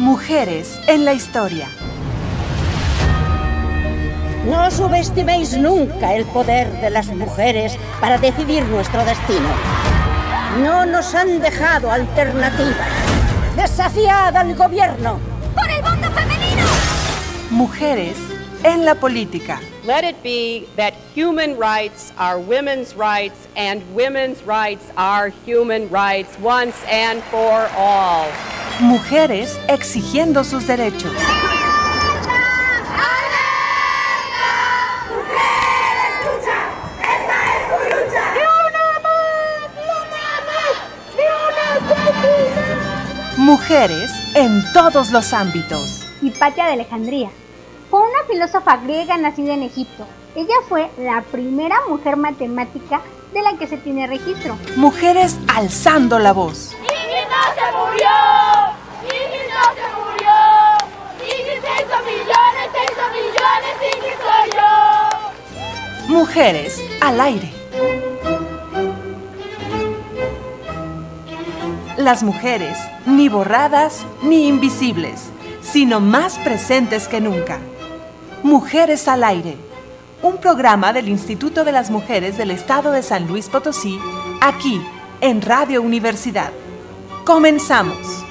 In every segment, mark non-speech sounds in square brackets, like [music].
Mujeres en la historia. No subestiméis nunca el poder de las mujeres para decidir nuestro destino. No nos han dejado alternativas. Desafiad al gobierno. ¡Por el voto femenino! Mujeres en la política. Let it be that human rights are women's rights and women's rights are human rights once and for all. Mujeres exigiendo sus derechos. Mujeres en todos los ámbitos. Hipatia de Alejandría. Fue una filósofa griega nacida en Egipto. Ella fue la primera mujer matemática de la que se tiene registro. Mujeres alzando la voz. ¡Iggy no se murió! ¡Iggy no se murió! ¡Iggy se hizo millones, se hizo millones! ¡Iggy soy yo! Mujeres al aire. Las mujeres, ni borradas ni invisibles, sino más presentes que nunca. Mujeres al aire, un programa del Instituto de las Mujeres del Estado de San Luis Potosí, aquí en Radio Universidad. Comenzamos.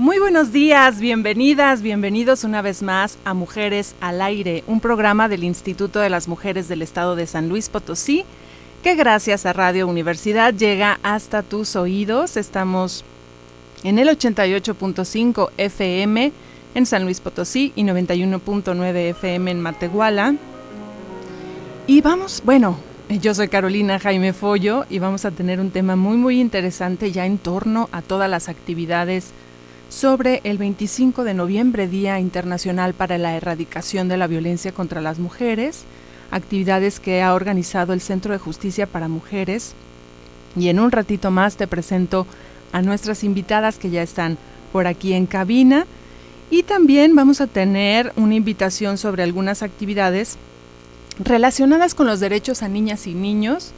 Muy buenos días, bienvenidas, bienvenidos una vez más a Mujeres al Aire, un programa del Instituto de las Mujeres del Estado de San Luis Potosí, que gracias a Radio Universidad llega hasta tus oídos. Estamos en el 88.5 FM en San Luis Potosí y 91.9 FM en Matehuala. Y vamos, bueno, yo soy Carolina Jaime Follo y vamos a tener un tema muy muy interesante ya en torno a todas las actividades sobre el 25 de noviembre, Día Internacional para la Erradicación de la Violencia contra las Mujeres, actividades que ha organizado el Centro de Justicia para Mujeres. Y en un ratito más te presento a nuestras invitadas que ya están por aquí en cabina. Y también vamos a tener una invitación sobre algunas actividades relacionadas con los derechos a niñas y niños,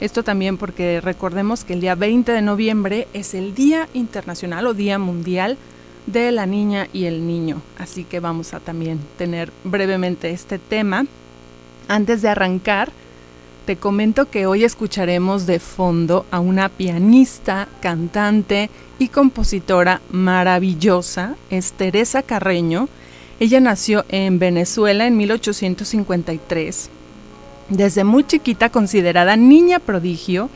esto también porque recordemos que el día 20 de noviembre es el Día Internacional o Día Mundial de la Niña y el Niño. Así que vamos a también tener brevemente este tema. Antes de arrancar, te comento que hoy escucharemos de fondo a una pianista, cantante y compositora maravillosa, es Teresa Carreño. Ella nació en Venezuela en 1853 desde muy chiquita considerada niña prodigio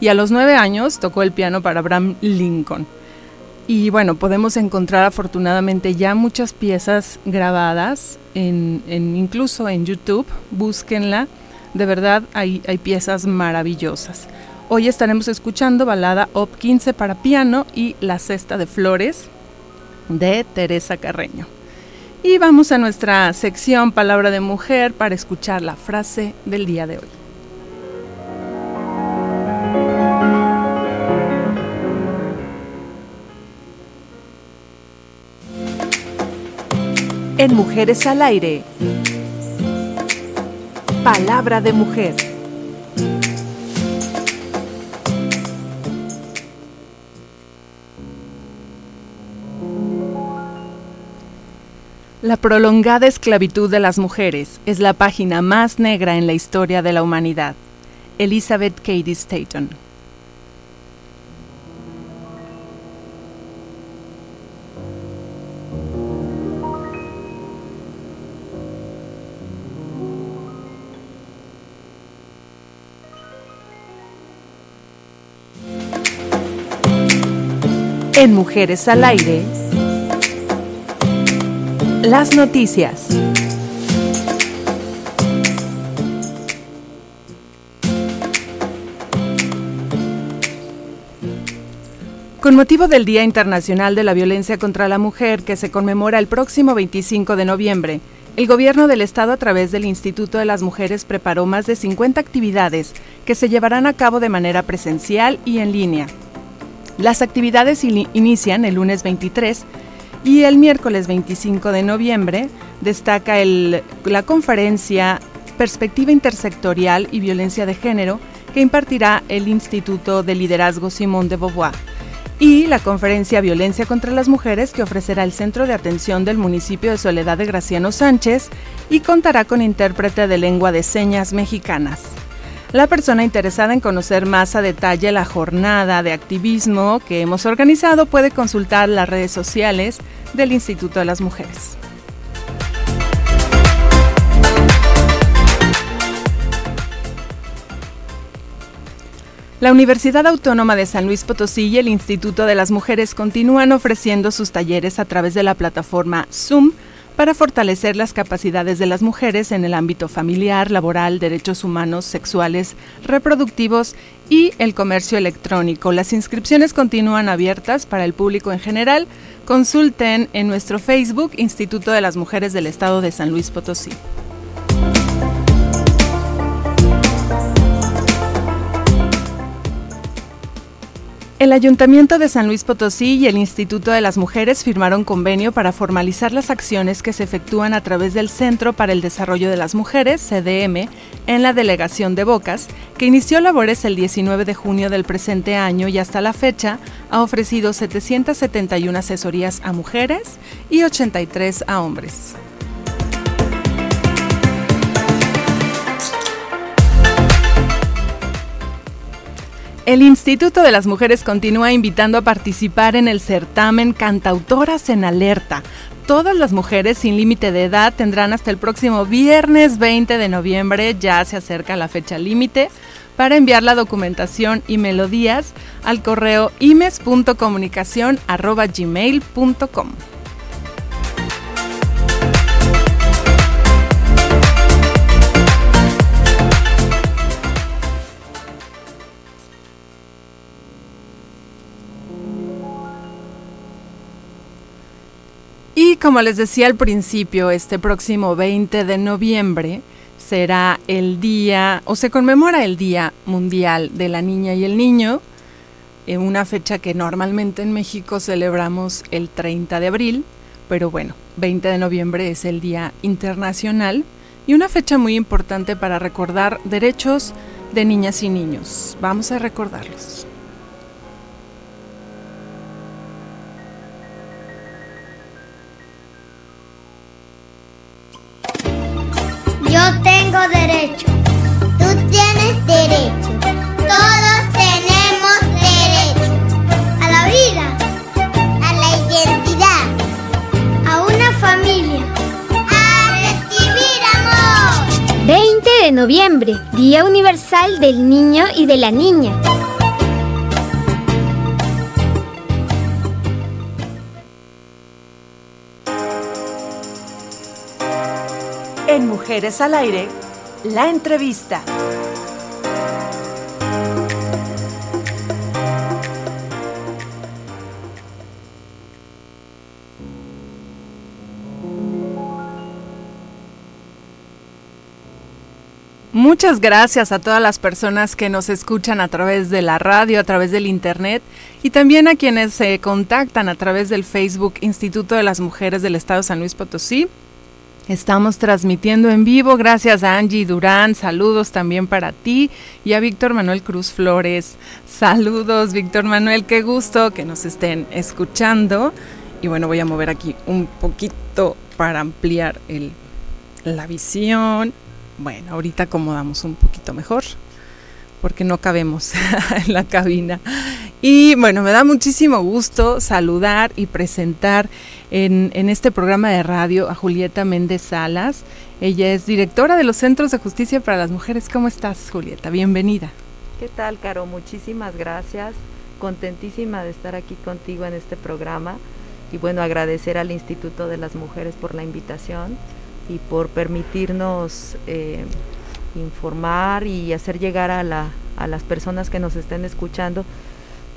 y a los nueve años tocó el piano para Abraham Lincoln. Y bueno, podemos encontrar afortunadamente ya muchas piezas grabadas, en, incluso en YouTube, búsquenla, de verdad hay, hay piezas maravillosas. Hoy estaremos escuchando balada Op 15 para piano y La Cesta de Flores de Teresa Carreño. Y vamos a nuestra sección Palabra de Mujer para escuchar la frase del día de hoy. En Mujeres al Aire. Palabra de Mujer. La prolongada esclavitud de las mujeres es la página más negra en la historia de la humanidad. Elizabeth Cady Staton. En Mujeres al Aire, las noticias. Con motivo del Día Internacional de la Violencia contra la Mujer, que se conmemora el próximo 25 de noviembre, el Gobierno del Estado a través del Instituto de las Mujeres preparó más de 50 actividades que se llevarán a cabo de manera presencial y en línea. Las actividades inician el lunes 23 Y el miércoles 25 de noviembre destaca la conferencia Perspectiva Intersectorial y Violencia de Género que impartirá el Instituto de Liderazgo Simón de Beauvoir y la conferencia Violencia contra las Mujeres que ofrecerá el Centro de Atención del municipio de Soledad de Graciano Sánchez y contará con intérprete de lengua de señas mexicanas. La persona interesada en conocer más a detalle la jornada de activismo que hemos organizado puede consultar las redes sociales del Instituto de las Mujeres. La Universidad Autónoma de San Luis Potosí y el Instituto de las Mujeres continúan ofreciendo sus talleres a través de la plataforma Zoom para fortalecer las capacidades de las mujeres en el ámbito familiar, laboral, derechos humanos, sexuales, reproductivos y el comercio electrónico. Las inscripciones continúan abiertas para el público en general. Consulten en nuestro Facebook Instituto de las Mujeres del Estado de San Luis Potosí. El Ayuntamiento de San Luis Potosí y el Instituto de las Mujeres firmaron convenio para formalizar las acciones que se efectúan a través del Centro para el Desarrollo de las Mujeres, CDM, en la delegación de Bocas, que inició labores el 19 de junio del presente año y hasta la fecha ha ofrecido 771 asesorías a mujeres y 83 a hombres. El Instituto de las Mujeres continúa invitando a participar en el certamen Cantautoras en Alerta. Todas las mujeres sin límite de edad tendrán hasta el próximo viernes 20 de noviembre, ya se acerca la fecha límite, para enviar la documentación y melodías al correo imes.comunicación.gmail.com. como les decía al principio, este próximo 20 de noviembre será el día, o se conmemora el Día Mundial de la Niña y el Niño, en una fecha que normalmente en México celebramos el 30 de abril, pero bueno, 20 de noviembre es el Día Internacional y una fecha muy importante para recordar derechos de niñas y niños. Vamos a recordarlos. Derecho. Tú tienes derecho. Todos tenemos derecho. A la vida. A la identidad. A una familia. A recibir amor. 20 de noviembre, Día Universal del Niño y de la Niña. En Mujeres al Aire, la entrevista. Muchas gracias a todas las personas que nos escuchan a través de la radio, a través del internet y también a quienes se contactan a través del Facebook Instituto de las Mujeres del Estado San Luis Potosí. Estamos transmitiendo en vivo, gracias a Angie Durán, saludos también para ti y a Víctor Manuel Cruz Flores. Saludos, Víctor Manuel, qué gusto que nos estén escuchando. Y bueno, voy a mover aquí un poquito para ampliar la visión. Bueno, ahorita acomodamos un poquito mejor porque no cabemos [laughs] en la cabina. Y bueno, me da muchísimo gusto saludar y presentar en, en, este programa de radio a Julieta Méndez Salas. Ella es directora de los Centros de Justicia para las Mujeres. ¿Cómo estás, Julieta? Bienvenida. ¿Qué tal, Caro? Muchísimas gracias. Contentísima de estar aquí contigo en este programa. Y bueno, agradecer al Instituto de las Mujeres por la invitación y por permitirnos eh, informar y hacer llegar a, la, a las personas que nos estén escuchando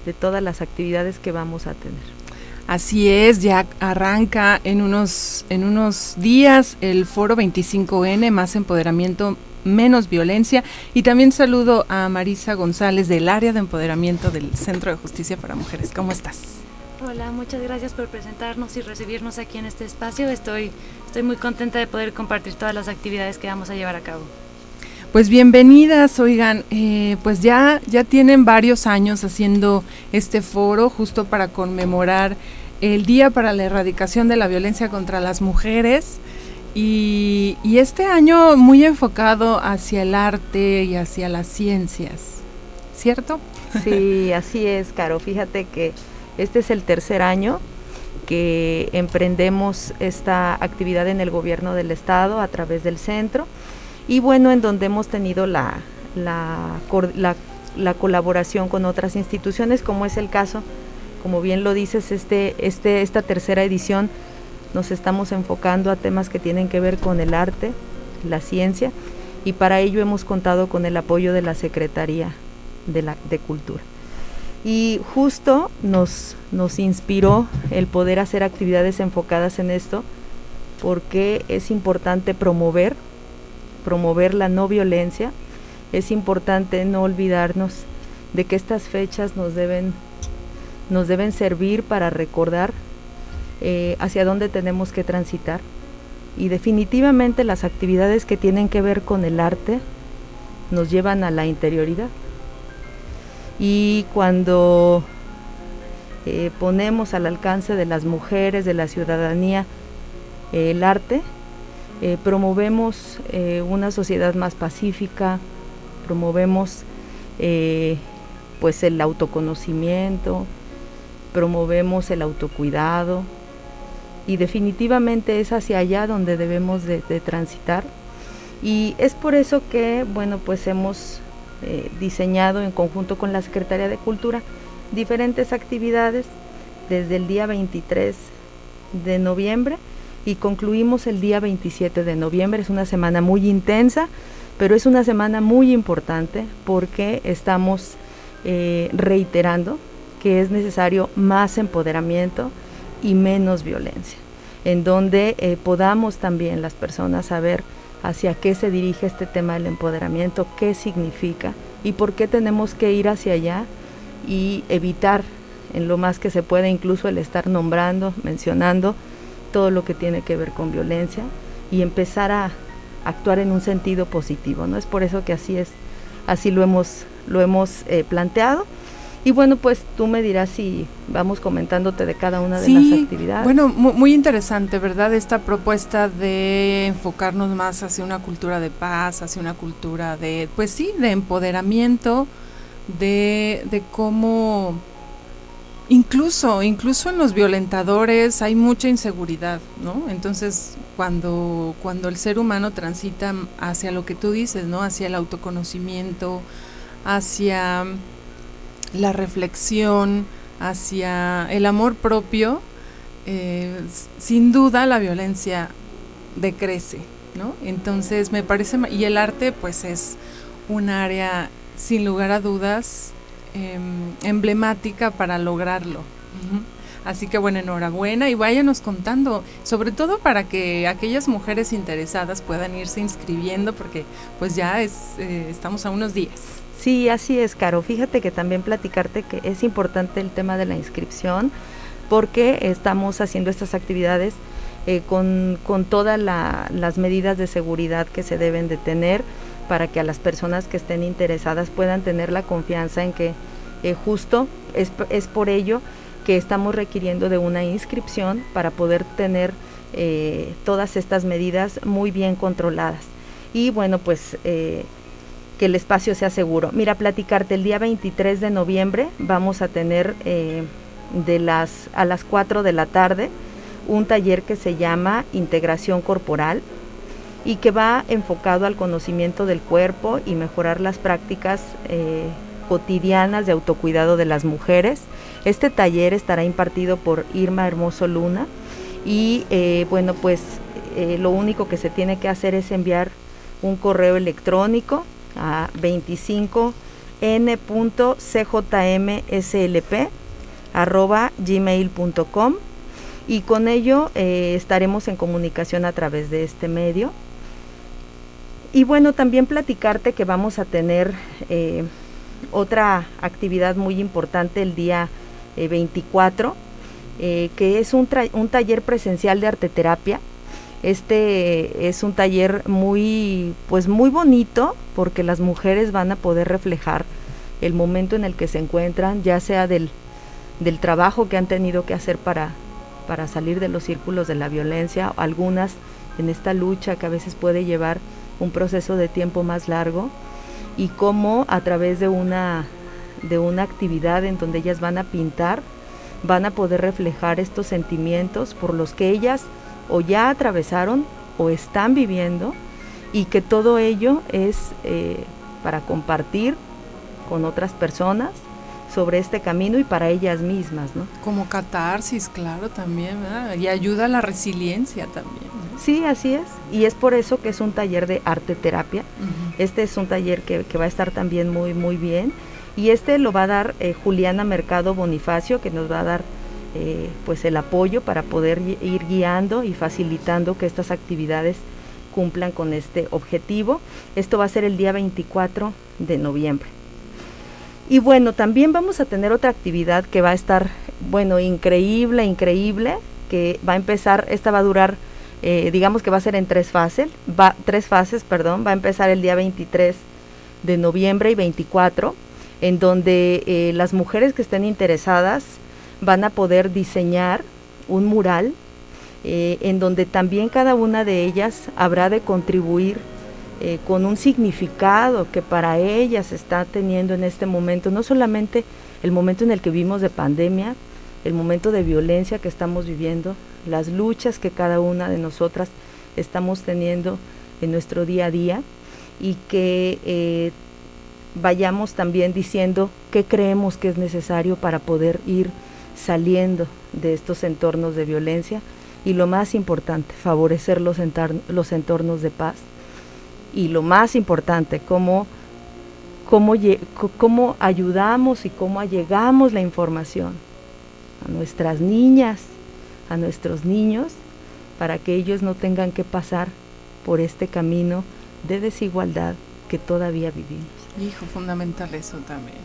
de todas las actividades que vamos a tener. Así es, ya arranca en unos, en unos días el foro 25N, más empoderamiento, menos violencia. Y también saludo a Marisa González del área de empoderamiento del Centro de Justicia para Mujeres. ¿Cómo estás? Hola, muchas gracias por presentarnos y recibirnos aquí en este espacio. Estoy, estoy muy contenta de poder compartir todas las actividades que vamos a llevar a cabo. Pues bienvenidas, oigan, eh, pues ya, ya tienen varios años haciendo este foro justo para conmemorar el Día para la Erradicación de la Violencia contra las Mujeres y, y este año muy enfocado hacia el arte y hacia las ciencias, ¿cierto? Sí, [laughs] así es, Caro. Fíjate que este es el tercer año que emprendemos esta actividad en el gobierno del estado a través del centro y bueno, en donde hemos tenido la, la, la, colaboración con otras instituciones, como es el caso, como bien lo dices, este, este, esta tercera edición nos estamos enfocando a temas que tienen que ver con el arte, la ciencia, y para ello hemos contado con el apoyo de la Secretaría de, la, de Cultura. Y justo nos, nos inspiró el poder hacer actividades enfocadas en esto, porque es importante promover promover la no violencia, es importante no olvidarnos de que estas fechas nos deben, nos deben servir para recordar eh, hacia dónde tenemos que transitar. Y definitivamente las actividades que tienen que ver con el arte nos llevan a la interioridad. Y cuando eh, ponemos al alcance de las mujeres, de la ciudadanía, el arte, eh, promovemos eh, una sociedad más pacífica, promovemos eh, pues el autoconocimiento, promovemos el autocuidado y definitivamente es hacia allá donde debemos de, transitar. Y es por eso que bueno pues hemos diseñado en conjunto con la Secretaría de Cultura diferentes actividades desde el día 23 de noviembre y concluimos el día 27 de noviembre. Es una semana muy intensa, pero es una semana muy importante porque estamos eh, reiterando que es necesario más empoderamiento y menos violencia, en donde eh, podamos también las personas saber hacia qué se dirige este tema del empoderamiento, qué significa y por qué tenemos que ir hacia allá y evitar en lo más que se pueda incluso el estar nombrando, mencionando todo lo que tiene que ver con violencia y empezar a actuar en un sentido positivo, ¿no? Es por eso que así es, así lo hemos, lo hemos eh, planteado. Y bueno, pues tú me dirás si vamos comentándote de cada una de las actividades. Bueno, muy, interesante, ¿verdad? Esta propuesta de enfocarnos más hacia una cultura de paz, hacia una cultura de, pues sí, de empoderamiento, de, de cómo Incluso, incluso en los violentadores hay mucha inseguridad, ¿no? Entonces, cuando, cuando el ser humano transita hacia lo que tú dices, ¿no? Hacia el autoconocimiento, hacia la reflexión, hacia el amor propio, eh, sin duda la violencia decrece, ¿no? Entonces, me parece, y el arte, pues es un área, sin lugar a dudas, Em, emblemática para lograrlo. Así que bueno, enhorabuena y váyanos contando, sobre todo para que aquellas mujeres interesadas puedan irse inscribiendo porque pues ya es, eh, estamos a unos días. Sí, así es, Caro. Fíjate que también platicarte que es importante el tema de la inscripción porque estamos haciendo estas actividades eh, con, con, todas las medidas de seguridad que se deben de tener para que a las personas que estén interesadas puedan tener la confianza en que eh, justo es, es, por ello que estamos requiriendo de una inscripción para poder tener eh, todas estas medidas muy bien controladas. Y bueno, pues eh, que el espacio sea seguro. Mira, platicarte, el día 23 de noviembre vamos a tener de las, a las 4 de la tarde un taller que se llama Integración Corporal y que va enfocado al conocimiento del cuerpo y mejorar las prácticas eh, cotidianas de autocuidado de las mujeres. Este taller estará impartido por Irma Hermoso Luna y eh, bueno pues eh, lo único que se tiene que hacer es enviar un correo electrónico a 25n.cjmslp@gmail.com y con ello estaremos en comunicación a través de este medio y bueno, también platicarte que vamos a tener eh, otra actividad muy importante el día 24, eh, eh, que es un, un taller presencial de arteterapia. Este es un taller muy, pues muy bonito porque las mujeres van a poder reflejar el momento en el que se encuentran, ya sea del, del trabajo que han tenido que hacer para, para salir de los círculos de la violencia, algunas en esta lucha que a veces puede llevar un proceso de tiempo más largo y cómo a través de una, de una actividad en donde ellas van a pintar, van a poder reflejar estos sentimientos por los que ellas o ya atravesaron o están viviendo y que todo ello es eh, para compartir con otras personas sobre este camino y para ellas mismas, ¿no? Como catarsis, claro, también, Y ayuda a la resiliencia también. Sí, así es. Y es por eso que es un taller de arte terapia. Este es un taller que, va a estar también muy, muy bien. Y este lo va a dar eh, Juliana Mercado Bonifacio, que nos va a dar eh, pues el apoyo para poder ir guiando y facilitando que estas actividades cumplan con este objetivo. Esto va a ser el día 24 de noviembre. Y bueno, también vamos a tener otra actividad que va a estar, bueno, increíble, increíble, que va a empezar, esta va a durar, eh, digamos que va a ser en tres fases, va, tres fases, perdón, va a empezar el día 23 de noviembre y 24, en donde eh, las mujeres que estén interesadas van a poder diseñar un mural, eh, en donde también cada una de ellas habrá de contribuir con un significado que para ellas está teniendo en este momento, no solamente el momento en el que vimos de pandemia, el momento de violencia que estamos viviendo, las luchas que cada una de nosotras estamos teniendo en nuestro día a día y que eh, vayamos también diciendo qué creemos que es necesario para poder ir saliendo de estos entornos de violencia y lo más importante, favorecer los, los entornos de paz y lo más importante, cómo, cómo, cómo ayudamos y cómo allegamos la información a nuestras niñas, a nuestros niños, para que ellos no tengan que pasar por este camino de desigualdad que todavía vivimos. Hijo, fundamental eso también.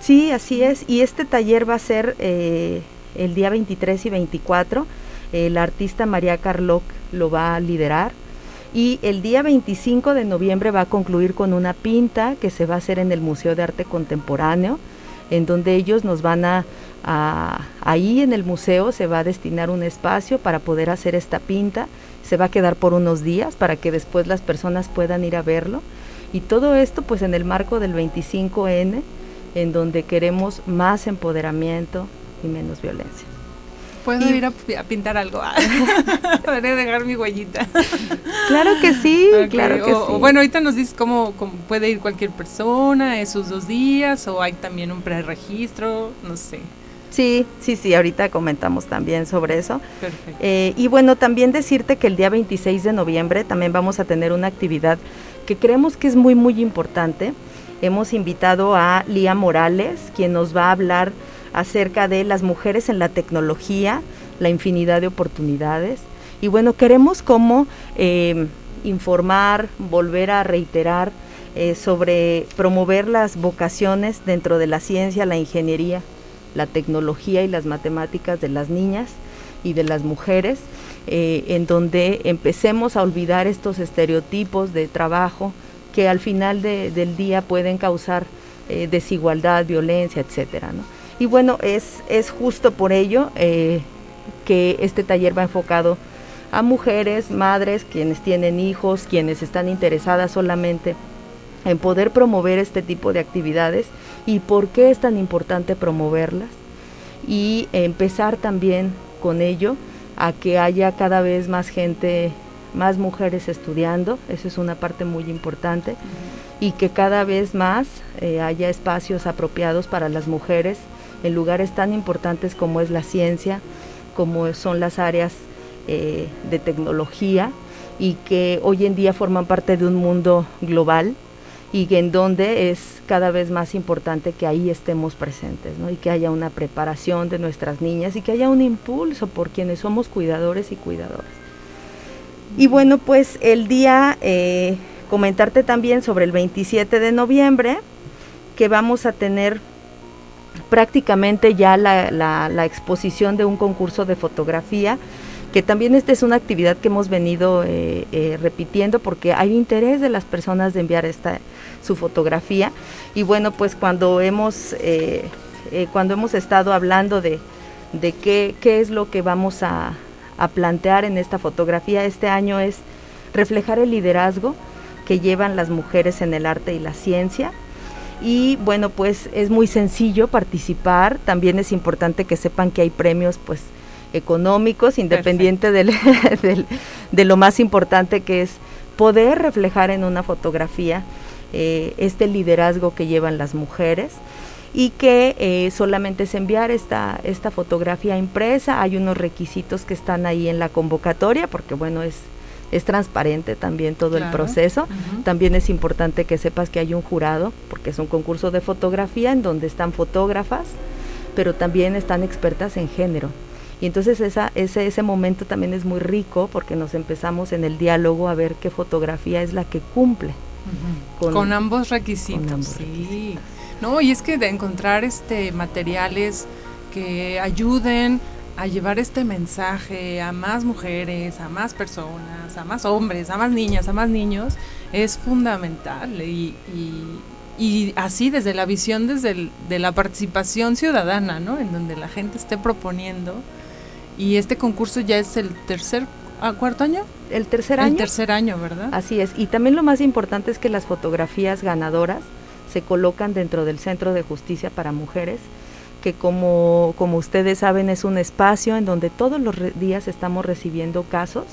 Sí, así es. Y este taller va a ser eh, el día 23 y 24. El artista María Carloc lo va a liderar y el día 25 de noviembre va a concluir con una pinta que se va a hacer en el Museo de Arte Contemporáneo, en donde ellos nos van a, ahí en el museo se va a destinar un espacio para poder hacer esta pinta, se va a quedar por unos días para que después las personas puedan ir a verlo y todo esto pues en el marco del 25N, en donde queremos más empoderamiento y menos violencia. ¿Puedo ir a, pintar algo? [laughs] Podría dejar mi huellita. [laughs] claro que sí, claro que sí. bueno, ahorita nos dices cómo, puede ir cualquier persona, esos dos días, o hay también un preregistro, no sé. Sí, sí, sí, ahorita comentamos también sobre eso. Perfecto. Eh, y bueno, también decirte que el día 26 de noviembre también vamos a tener una actividad que creemos que es muy, muy importante. Hemos invitado a Lía Morales, quien nos va a hablar acerca de las mujeres en la tecnología, la infinidad de oportunidades. Y bueno, queremos como em, informar, volver a reiterar eh, sobre promover las vocaciones dentro de la ciencia, la ingeniería, la tecnología y las matemáticas de las niñas y de las mujeres, eh, en donde empecemos a olvidar estos estereotipos de trabajo que al final del día pueden causar eh, desigualdad, violencia, etcétera. ¿no? Y bueno, es, es justo por ello eh, que este taller va enfocado a mujeres, madres, quienes tienen hijos, quienes están interesadas solamente en poder promover este tipo de actividades y por qué es tan importante promoverlas y empezar también con ello a que haya cada vez más gente, más mujeres estudiando, eso es una parte muy importante, y que cada vez más eh, haya espacios apropiados para las mujeres en lugares tan importantes como es la ciencia, como son las áreas eh, de tecnología y que hoy en día forman parte de un mundo global y en donde es cada vez más importante que ahí estemos presentes y que haya una preparación de nuestras niñas y que haya un impulso por quienes somos cuidadores y cuidadoras. Y bueno, pues el día, eh, comentarte también sobre el 27 de noviembre, que vamos a tener prácticamente ya la, exposición de un concurso de fotografía que también esta es una actividad que hemos venido eh, eh, repitiendo porque hay interés de las personas de enviar esta su fotografía. Y bueno pues cuando hemos eh, cuando hemos estado hablando de, de qué, qué, es lo que vamos a, a plantear en esta fotografía este año es reflejar el liderazgo que llevan las mujeres en el arte y la ciencia. Y bueno pues es muy sencillo participar. También es importante que sepan que hay premios pues económicos independiente del, [laughs] de lo más importante que es poder reflejar en una fotografía eh, este liderazgo que llevan las mujeres y que eh, solamente es enviar esta, esta fotografía impresa, hay unos requisitos que están ahí en la convocatoria, porque bueno, es, es transparente también todo el proceso. También es importante que sepas que hay un jurado, porque es un concurso de fotografía en donde están fotógrafas, pero también están expertas en género. Y entonces esa, ese, ese momento también es muy rico porque nos empezamos en el diálogo a ver qué fotografía es la que cumple. Con, ambos requisitos. sí. No, y es que de encontrar este materiales que ayuden a llevar este mensaje a más mujeres, a más personas, a más hombres, a más niñas, a más niños, es fundamental. Y, y, así desde la visión, desde de la participación ciudadana, ¿no? En donde la gente esté proponiendo. Y este concurso ya es el tercer, ah, cuarto año. El tercer año. El tercer año, ¿verdad? Así es. Y también lo más importante es que las fotografías ganadoras se colocan dentro del Centro de Justicia para Mujeres, que como, como ustedes saben es un espacio en donde todos los días estamos recibiendo casos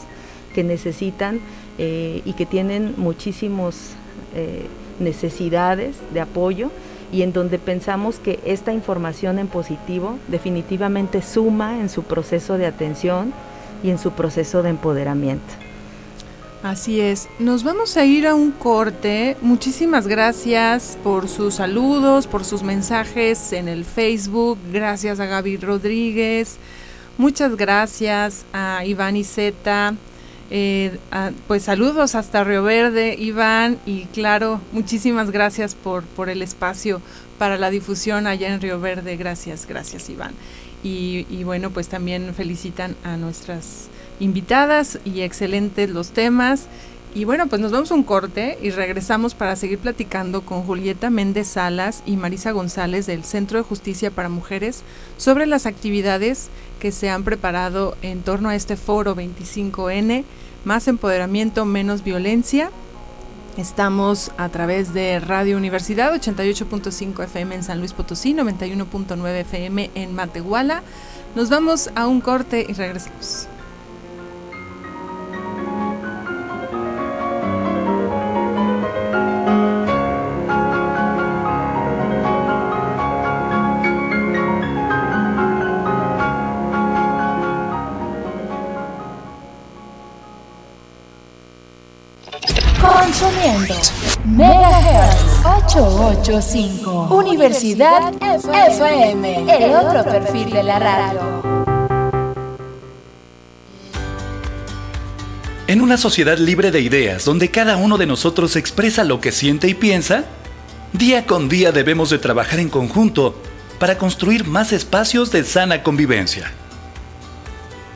que necesitan eh, y que tienen muchísimas eh, necesidades de apoyo y en donde pensamos que esta información en positivo definitivamente suma en su proceso de atención y en su proceso de empoderamiento. Así es, nos vamos a ir a un corte. Muchísimas gracias por sus saludos, por sus mensajes en el Facebook. Gracias a Gaby Rodríguez. Muchas gracias a Iván Iseta. Eh, pues saludos hasta Río Verde, Iván, y claro, muchísimas gracias por, por el espacio para la difusión allá en Río Verde. Gracias, gracias Iván. Y, y bueno, pues también felicitan a nuestras invitadas y excelentes los temas. Y bueno, pues nos vamos un corte y regresamos para seguir platicando con Julieta Méndez Salas y Marisa González del Centro de Justicia para Mujeres sobre las actividades que se han preparado en torno a este foro 25N, más empoderamiento, menos violencia. Estamos a través de Radio Universidad 88.5 FM en San Luis Potosí, 91.9 FM en Matehuala. Nos vamos a un corte y regresamos. 885 Universidad FM, el otro perfil de la radio. En una sociedad libre de ideas, donde cada uno de nosotros expresa lo que siente y piensa, día con día debemos de trabajar en conjunto para construir más espacios de sana convivencia.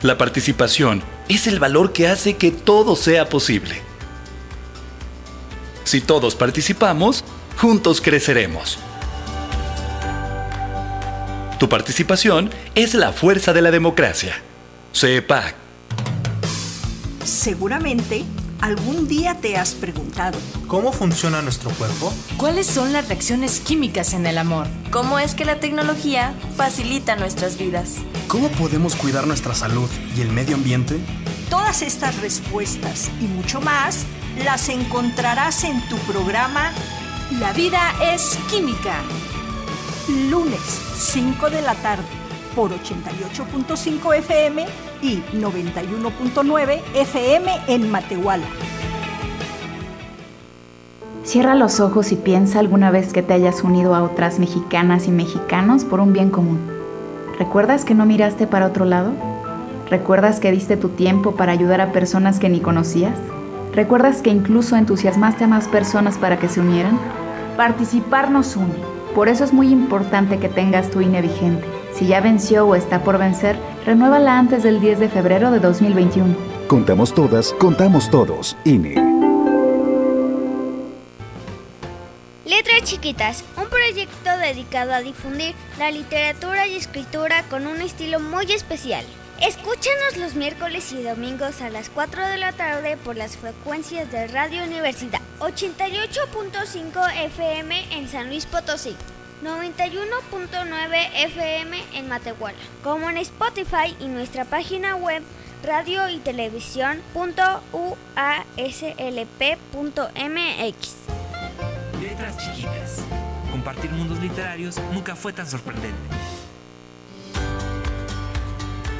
La participación es el valor que hace que todo sea posible. Si todos participamos, juntos creceremos. Tu participación es la fuerza de la democracia. CEPAC. Seguramente algún día te has preguntado, ¿cómo funciona nuestro cuerpo? ¿Cuáles son las reacciones químicas en el amor? ¿Cómo es que la tecnología facilita nuestras vidas? ¿Cómo podemos cuidar nuestra salud y el medio ambiente? Todas estas respuestas y mucho más las encontrarás en tu programa La vida es química. Lunes, 5 de la tarde, por 88.5 FM y 91.9 FM en Matehuala. Cierra los ojos y piensa alguna vez que te hayas unido a otras mexicanas y mexicanos por un bien común. ¿Recuerdas que no miraste para otro lado? ¿Recuerdas que diste tu tiempo para ayudar a personas que ni conocías? ¿Recuerdas que incluso entusiasmaste a más personas para que se unieran? Participar nos une. Por eso es muy importante que tengas tu INE vigente. Si ya venció o está por vencer, renuévala antes del 10 de febrero de 2021. Contamos todas, contamos todos. INE. Letras Chiquitas, un proyecto dedicado a difundir la literatura y escritura con un estilo muy especial. Escúchanos los miércoles y domingos a las 4 de la tarde por las frecuencias de Radio Universidad 88.5 FM en San Luis Potosí, 91.9 FM en Matehuala, como en Spotify y nuestra página web radio y televisión.uaslp.mx. Letras chiquitas. Compartir mundos literarios nunca fue tan sorprendente.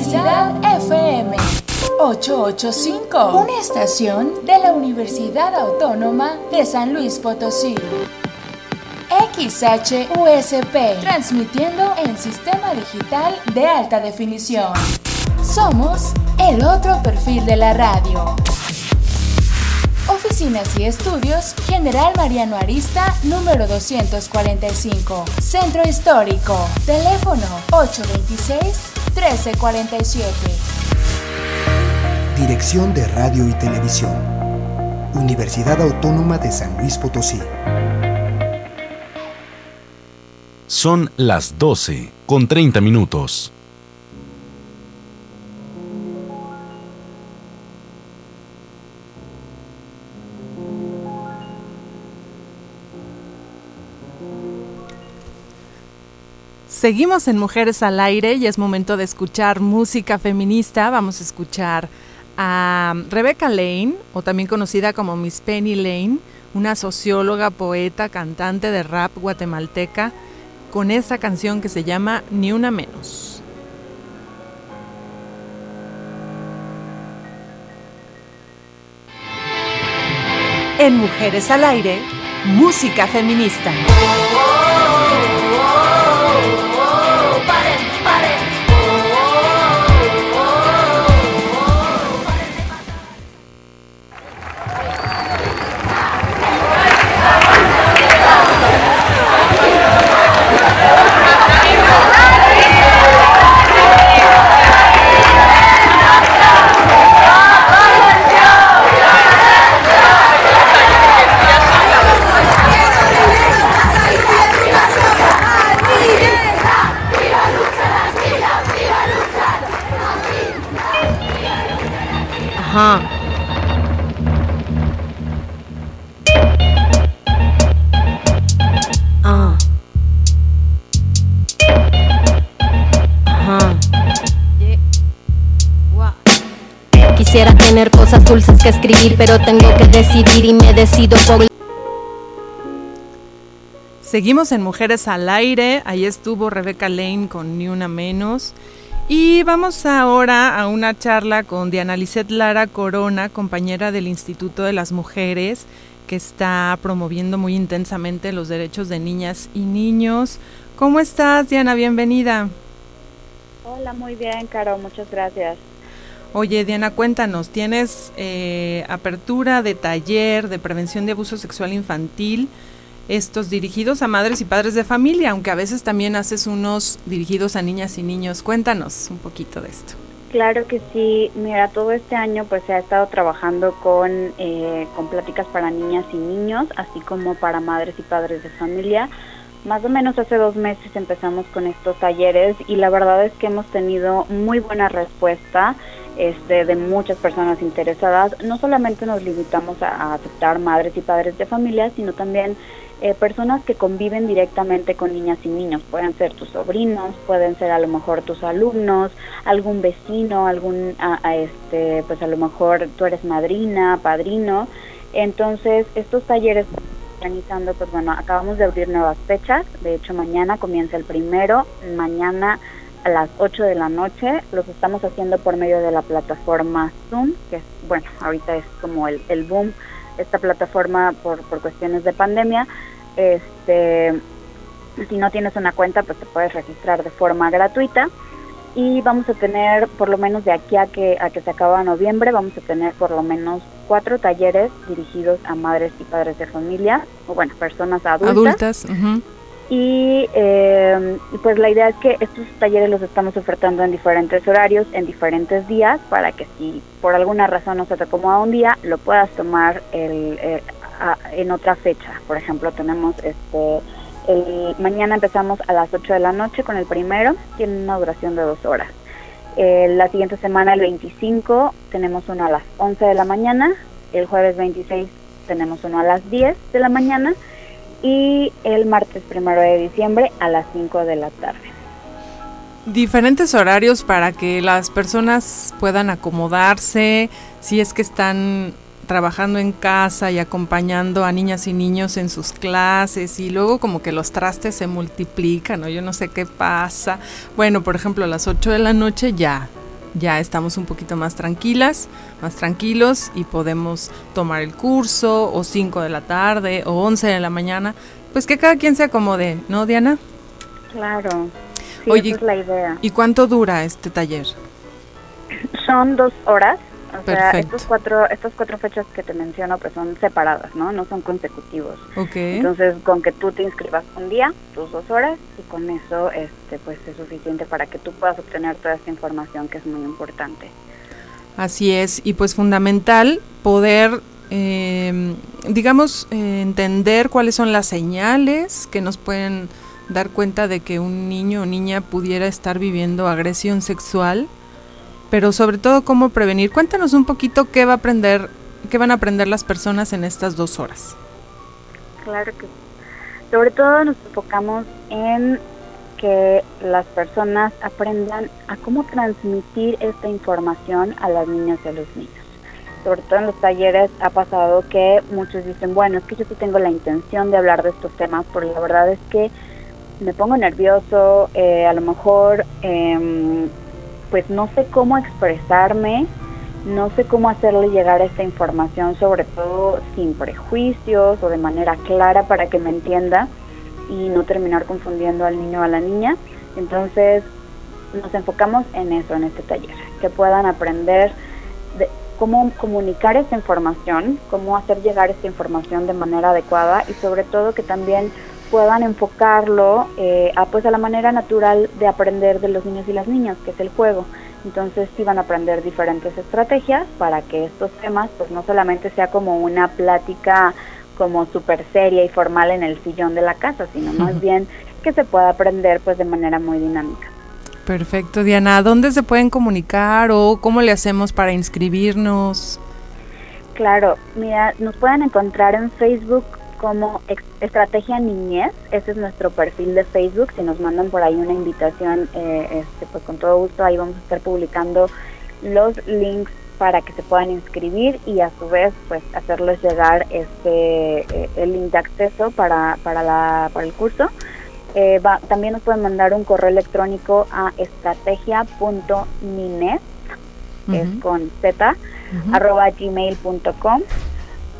Universidad FM 885, una estación de la Universidad Autónoma de San Luis Potosí. XHUSP, transmitiendo en sistema digital de alta definición. Somos el otro perfil de la radio. Oficinas y Estudios General Mariano Arista, número 245, Centro Histórico, teléfono 826-1347. Dirección de Radio y Televisión. Universidad Autónoma de San Luis Potosí. Son las 12 con 30 minutos. Seguimos en Mujeres al Aire y es momento de escuchar música feminista. Vamos a escuchar a Rebecca Lane, o también conocida como Miss Penny Lane, una socióloga, poeta, cantante de rap guatemalteca, con esta canción que se llama Ni una menos. En Mujeres al Aire, música feminista. Que escribir, pero tengo que decidir y me decido por... Seguimos en Mujeres al Aire, ahí estuvo Rebeca Lane con Ni Una Menos. Y vamos ahora a una charla con Diana Lisset Lara Corona, compañera del Instituto de las Mujeres, que está promoviendo muy intensamente los derechos de niñas y niños. ¿Cómo estás, Diana? Bienvenida. Hola, muy bien, Caro, muchas gracias. Oye, Diana, cuéntanos, tienes eh, apertura de taller de prevención de abuso sexual infantil, estos dirigidos a madres y padres de familia, aunque a veces también haces unos dirigidos a niñas y niños. Cuéntanos un poquito de esto. Claro que sí, mira, todo este año pues se ha estado trabajando con, eh, con pláticas para niñas y niños, así como para madres y padres de familia. Más o menos hace dos meses empezamos con estos talleres y la verdad es que hemos tenido muy buena respuesta este, de muchas personas interesadas. No solamente nos limitamos a, aceptar madres y padres de familia, sino también eh, personas que conviven directamente con niñas y niños. Pueden ser tus sobrinos, pueden ser a lo mejor tus alumnos, algún vecino, algún, a, este, pues a lo mejor tú eres madrina, padrino. Entonces, estos talleres organizando, pues bueno, acabamos de abrir nuevas fechas. De hecho, mañana comienza el primero. Mañana a las 8 de la noche. Los estamos haciendo por medio de la plataforma Zoom, que es, bueno, ahorita es como el, el boom esta plataforma por, por cuestiones de pandemia. Este, si no tienes una cuenta, pues te puedes registrar de forma gratuita. Y vamos a tener, por lo menos de aquí a que, a que se acaba noviembre, vamos a tener por lo menos cuatro talleres dirigidos a madres y padres de familia, o bueno, personas adultas. Adultas. Y eh, pues la idea es que estos talleres los estamos ofertando en diferentes horarios, en diferentes días, para que si por alguna razón no se te acomoda un día, lo puedas tomar el, eh, en otra fecha. Por ejemplo, tenemos este el, mañana empezamos a las 8 de la noche con el primero, tiene una duración de dos horas. Eh, la siguiente semana, el 25, tenemos uno a las 11 de la mañana. El jueves 26 tenemos uno a las 10 de la mañana. Y el martes primero de diciembre a las 5 de la tarde. Diferentes horarios para que las personas puedan acomodarse, si es que están trabajando en casa y acompañando a niñas y niños en sus clases y luego como que los trastes se multiplican, ¿no? Yo no sé qué pasa. Bueno, por ejemplo, a las 8 de la noche ya ya estamos un poquito más tranquilas, más tranquilos y podemos tomar el curso o 5 de la tarde o 11 de la mañana, pues que cada quien se acomode, ¿no, Diana? Claro. Sí, esa es la idea. ¿Y cuánto dura este taller? Son dos horas o sea, estos cuatro, estas cuatro fechas que te menciono pues son separadas, ¿no? No son consecutivos. Okay. Entonces, con que tú te inscribas un día, tus dos horas, y con eso este pues es suficiente para que tú puedas obtener toda esta información que es muy importante. Así es, y pues fundamental poder, eh, digamos, eh, entender cuáles son las señales que nos pueden dar cuenta de que un niño o niña pudiera estar viviendo agresión sexual pero sobre todo cómo prevenir. Cuéntanos un poquito qué va a aprender, qué van a aprender las personas en estas dos horas. Claro que sobre todo nos enfocamos en que las personas aprendan a cómo transmitir esta información a las niñas y a los niños. Sobre todo en los talleres ha pasado que muchos dicen, bueno, es que yo sí tengo la intención de hablar de estos temas, pero la verdad es que me pongo nervioso, eh, a lo mejor eh, pues no sé cómo expresarme, no sé cómo hacerle llegar esta información, sobre todo sin prejuicios o de manera clara para que me entienda y no terminar confundiendo al niño o a la niña. Entonces nos enfocamos en eso, en este taller, que puedan aprender de cómo comunicar esta información, cómo hacer llegar esta información de manera adecuada y sobre todo que también puedan enfocarlo eh, a pues a la manera natural de aprender de los niños y las niñas, que es el juego. Entonces sí van a aprender diferentes estrategias para que estos temas pues no solamente sea como una plática como súper seria y formal en el sillón de la casa, sino más bien que se pueda aprender pues de manera muy dinámica. Perfecto, Diana. ¿Dónde se pueden comunicar o cómo le hacemos para inscribirnos? Claro, mira, nos pueden encontrar en Facebook como Estrategia Niñez, ese es nuestro perfil de Facebook, si nos mandan por ahí una invitación, eh, este, pues con todo gusto ahí vamos a estar publicando los links para que se puedan inscribir y a su vez pues hacerles llegar este eh, el link de acceso para, para, la, para el curso. Eh, también nos pueden mandar un correo electrónico a estrategia.nines, es con z, arroba gmail.com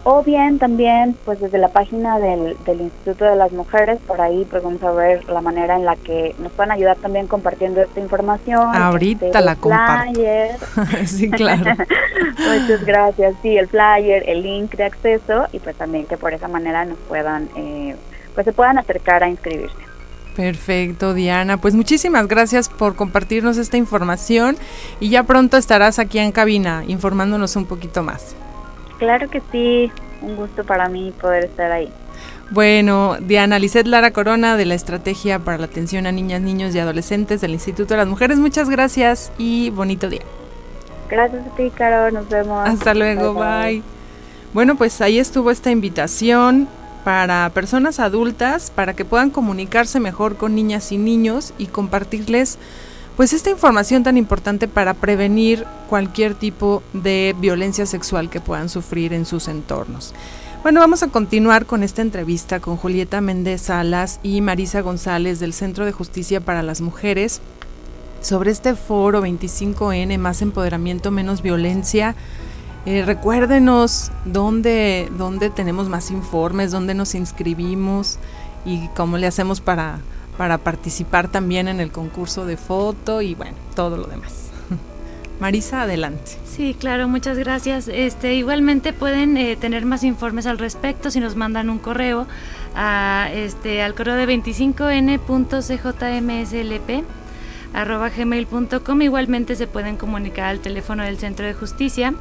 o bien también pues desde la página del, del, Instituto de las Mujeres, por ahí pues vamos a ver la manera en la que nos pueden ayudar también compartiendo esta información. Ahorita este, la comparto. [laughs] sí, claro. [laughs] Muchas gracias. Sí, el flyer, el link de acceso y pues también que por esa manera nos puedan, eh, pues se puedan acercar a inscribirse. Perfecto, Diana. Pues muchísimas gracias por compartirnos esta información y ya pronto estarás aquí en cabina informándonos un poquito más. Claro que sí, un gusto para mí poder estar ahí. Bueno, Diana Lizeth Lara Corona de la Estrategia para la Atención a Niñas, Niños y Adolescentes del Instituto de las Mujeres, muchas gracias y bonito día. Gracias a ti, Caro, nos vemos. Hasta luego, bye. Bueno, pues ahí estuvo esta invitación para personas adultas para que puedan comunicarse mejor con niñas y niños y compartirles pues esta información tan importante para prevenir cualquier tipo de violencia sexual que puedan sufrir en sus entornos. Bueno, vamos a continuar con esta entrevista con Julieta Méndez Salas y Marisa González del Centro de Justicia para las Mujeres sobre este foro 25N, más empoderamiento, menos violencia. Eh, recuérdenos dónde, dónde tenemos más informes, dónde nos inscribimos y cómo le hacemos para, para participar también en el concurso de foto y bueno, todo lo demás. [laughs] Marisa, adelante. Sí, claro, muchas gracias. Este, igualmente pueden eh, tener más informes al respecto si nos mandan un correo a, este, al correo de 25n.cjmslp arroba gmail.com igualmente se pueden comunicar al teléfono del Centro de Justicia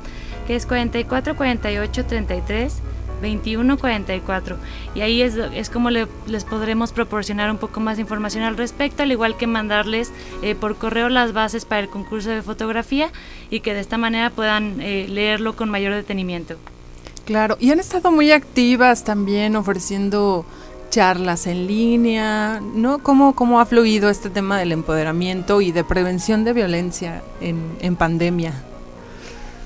que es 44 48 33 2144 y ahí es, es como les podremos proporcionar un poco más de información al respecto, al igual que mandarles eh, por correo las bases para el concurso de fotografía y que de esta manera puedan eh, leerlo con mayor detenimiento. Claro, y han estado muy activas también ofreciendo charlas en línea, ¿no? ¿Cómo, cómo ha fluido este tema del empoderamiento y de prevención de violencia en, en pandemia?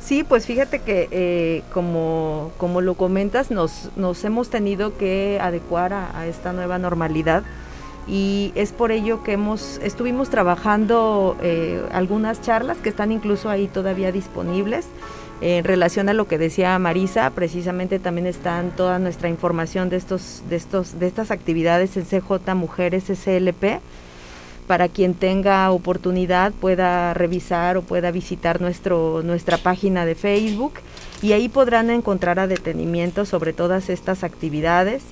Sí, pues fíjate que eh, como, como lo comentas, nos, nos hemos tenido que adecuar a, esta nueva normalidad y es por ello que hemos estuvimos trabajando eh, algunas charlas que están incluso ahí todavía disponibles. en relación a lo que decía Marisa, precisamente también están toda nuestra información de estos, de estos, de estas actividades en CJ Mujeres SLP para quien tenga oportunidad pueda revisar o pueda visitar nuestro, nuestra página de Facebook y ahí podrán encontrar a detenimiento sobre todas estas actividades.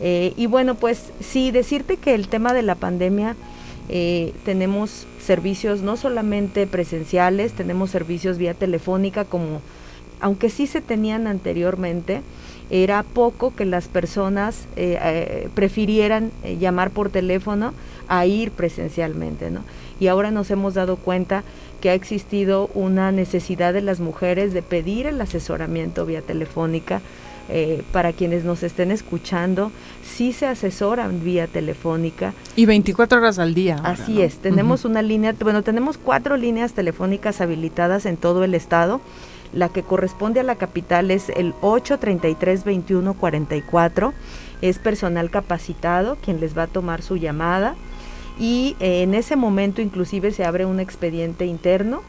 Eh, y bueno, pues sí, decirte que el tema de la pandemia, eh, tenemos servicios no solamente presenciales, tenemos servicios vía telefónica como, aunque sí se tenían anteriormente, era poco que las personas eh, prefirieran llamar por teléfono a ir presencialmente, ¿no? Y ahora nos hemos dado cuenta que ha existido una necesidad de las mujeres de pedir el asesoramiento vía telefónica. Eh, para quienes nos estén escuchando, sí se asesoran vía telefónica. Y 24 horas al día. Así es, tenemos una línea, bueno, tenemos cuatro líneas telefónicas habilitadas en todo el estado. La que corresponde a la capital es el 833 2144 Es personal capacitado quien les va a tomar su llamada y eh, en ese momento inclusive se abre un expediente interno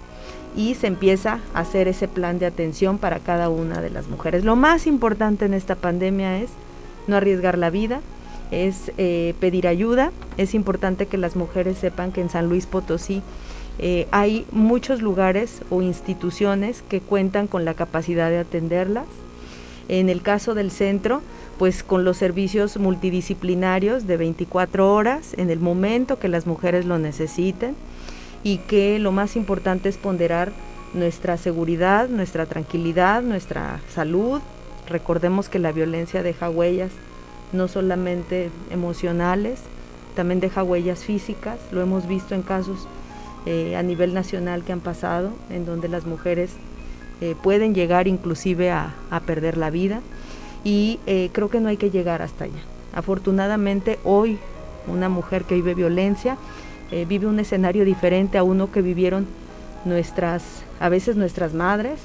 y se empieza a hacer ese plan de atención para cada una de las mujeres. Lo más importante en esta pandemia es no arriesgar la vida, es eh, pedir ayuda. Es importante que las mujeres sepan que en San Luis Potosí eh, hay muchos lugares o instituciones que cuentan con la capacidad de atenderlas. En el caso del centro, pues con los servicios multidisciplinarios de 24 horas en el momento que las mujeres lo necesiten y que lo más importante es ponderar nuestra seguridad, nuestra tranquilidad, nuestra salud. Recordemos que la violencia deja huellas no solamente emocionales, también deja huellas físicas, lo hemos visto en casos eh, a nivel nacional que han pasado, en donde las mujeres eh, pueden llegar inclusive a perder la vida y eh, creo que no hay que llegar hasta allá. Afortunadamente hoy una mujer que vive violencia vive un escenario diferente a uno que vivieron nuestras, a veces nuestras madres,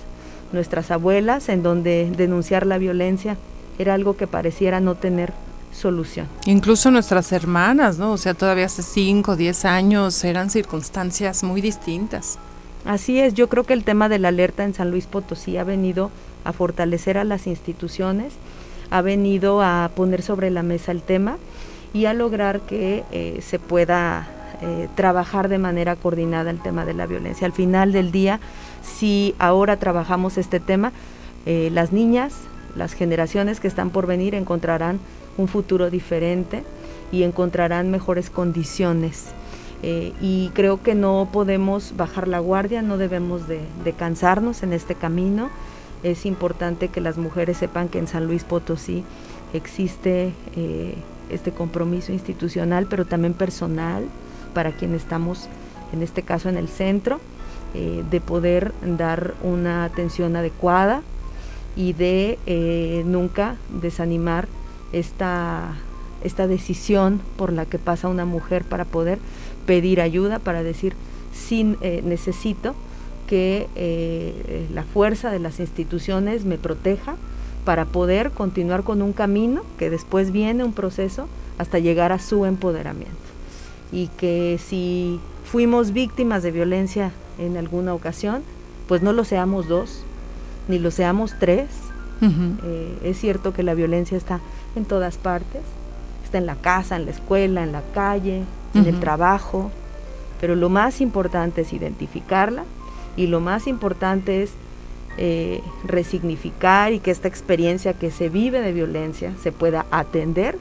nuestras abuelas, en donde denunciar la violencia era algo que pareciera no tener solución. Incluso nuestras hermanas, ¿no? O sea, todavía hace 5 o 10 años eran circunstancias muy distintas. Así es, yo creo que el tema de la alerta en San Luis Potosí ha venido a fortalecer a las instituciones, ha venido a poner sobre la mesa el tema y a lograr que eh, se pueda eh, trabajar de manera coordinada el tema de la violencia. Al final del día, si ahora trabajamos este tema, eh, las niñas, las generaciones que están por venir encontrarán un futuro diferente y encontrarán mejores condiciones. y creo que no podemos bajar la guardia, no debemos de cansarnos en este camino es importante que las mujeres sepan que en San Luis Potosí existe eh, este compromiso institucional, pero también personal para quienes estamos, en este caso, en el centro, eh, de poder dar una atención adecuada y de eh, nunca desanimar esta, esta decisión por la que pasa una mujer para poder pedir ayuda, para decir, sí eh, necesito que eh, la fuerza de las instituciones me proteja para poder continuar con un camino que después viene un proceso hasta llegar a su empoderamiento. Y que si fuimos víctimas de violencia en alguna ocasión, pues no lo seamos dos, ni lo seamos tres. Eh, es cierto que la violencia está en todas partes, está en la casa, en la escuela, en la calle, en el trabajo, pero lo más importante es identificarla y lo más importante es eh, resignificar y que esta experiencia que se vive de violencia se pueda atender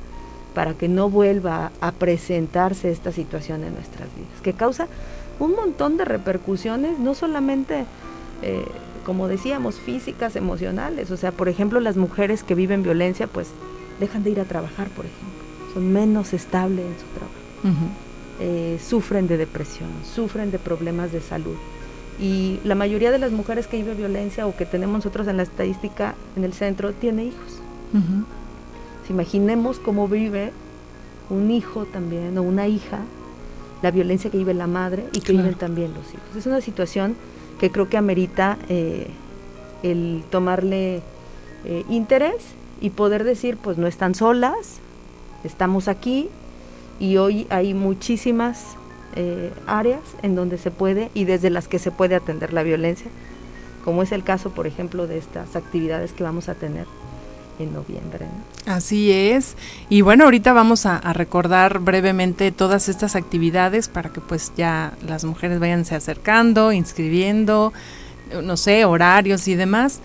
para que no vuelva a presentarse esta situación en nuestras vidas, que causa un montón de repercusiones, no solamente, eh, como decíamos, físicas, emocionales, o sea, por ejemplo, las mujeres que viven violencia, pues dejan de ir a trabajar, por ejemplo, son menos estables en su trabajo, eh, sufren de depresión, sufren de problemas de salud. Y la mayoría de las mujeres que viven violencia o que tenemos nosotros en la estadística en el centro tiene hijos. si imaginemos cómo vive un hijo también o una hija la violencia que vive la madre y que viven también los hijos. Es una situación que creo que amerita eh, el tomarle eh, interés y poder decir, pues no están solas, estamos aquí y hoy hay muchísimas eh, áreas en donde se puede y desde las que se puede atender la violencia, como es el caso, por ejemplo, de estas actividades que vamos a tener en noviembre. Así es. Y bueno, ahorita vamos a, recordar brevemente todas estas actividades para que pues ya las mujeres vayanse acercando, inscribiendo, no sé, horarios y demás.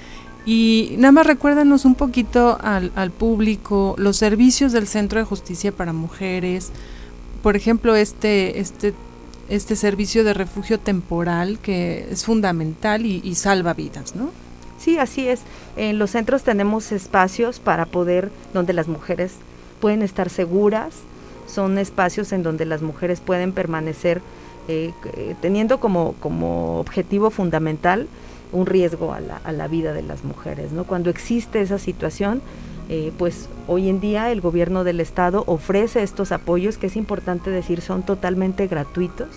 Y nada más recuérdanos un poquito al, al público los servicios del Centro de Justicia para Mujeres, por ejemplo, este, este este servicio de refugio temporal que es fundamental y, y, salva vidas, ¿no? Sí, así es. En los centros tenemos espacios para poder, donde las mujeres pueden estar seguras, son espacios en donde las mujeres pueden permanecer eh, eh, teniendo como, como objetivo fundamental un riesgo a la, a la vida de las mujeres. ¿no? Cuando existe esa situación, eh, pues hoy en día el gobierno del estado ofrece estos apoyos que es importante decir son totalmente gratuitos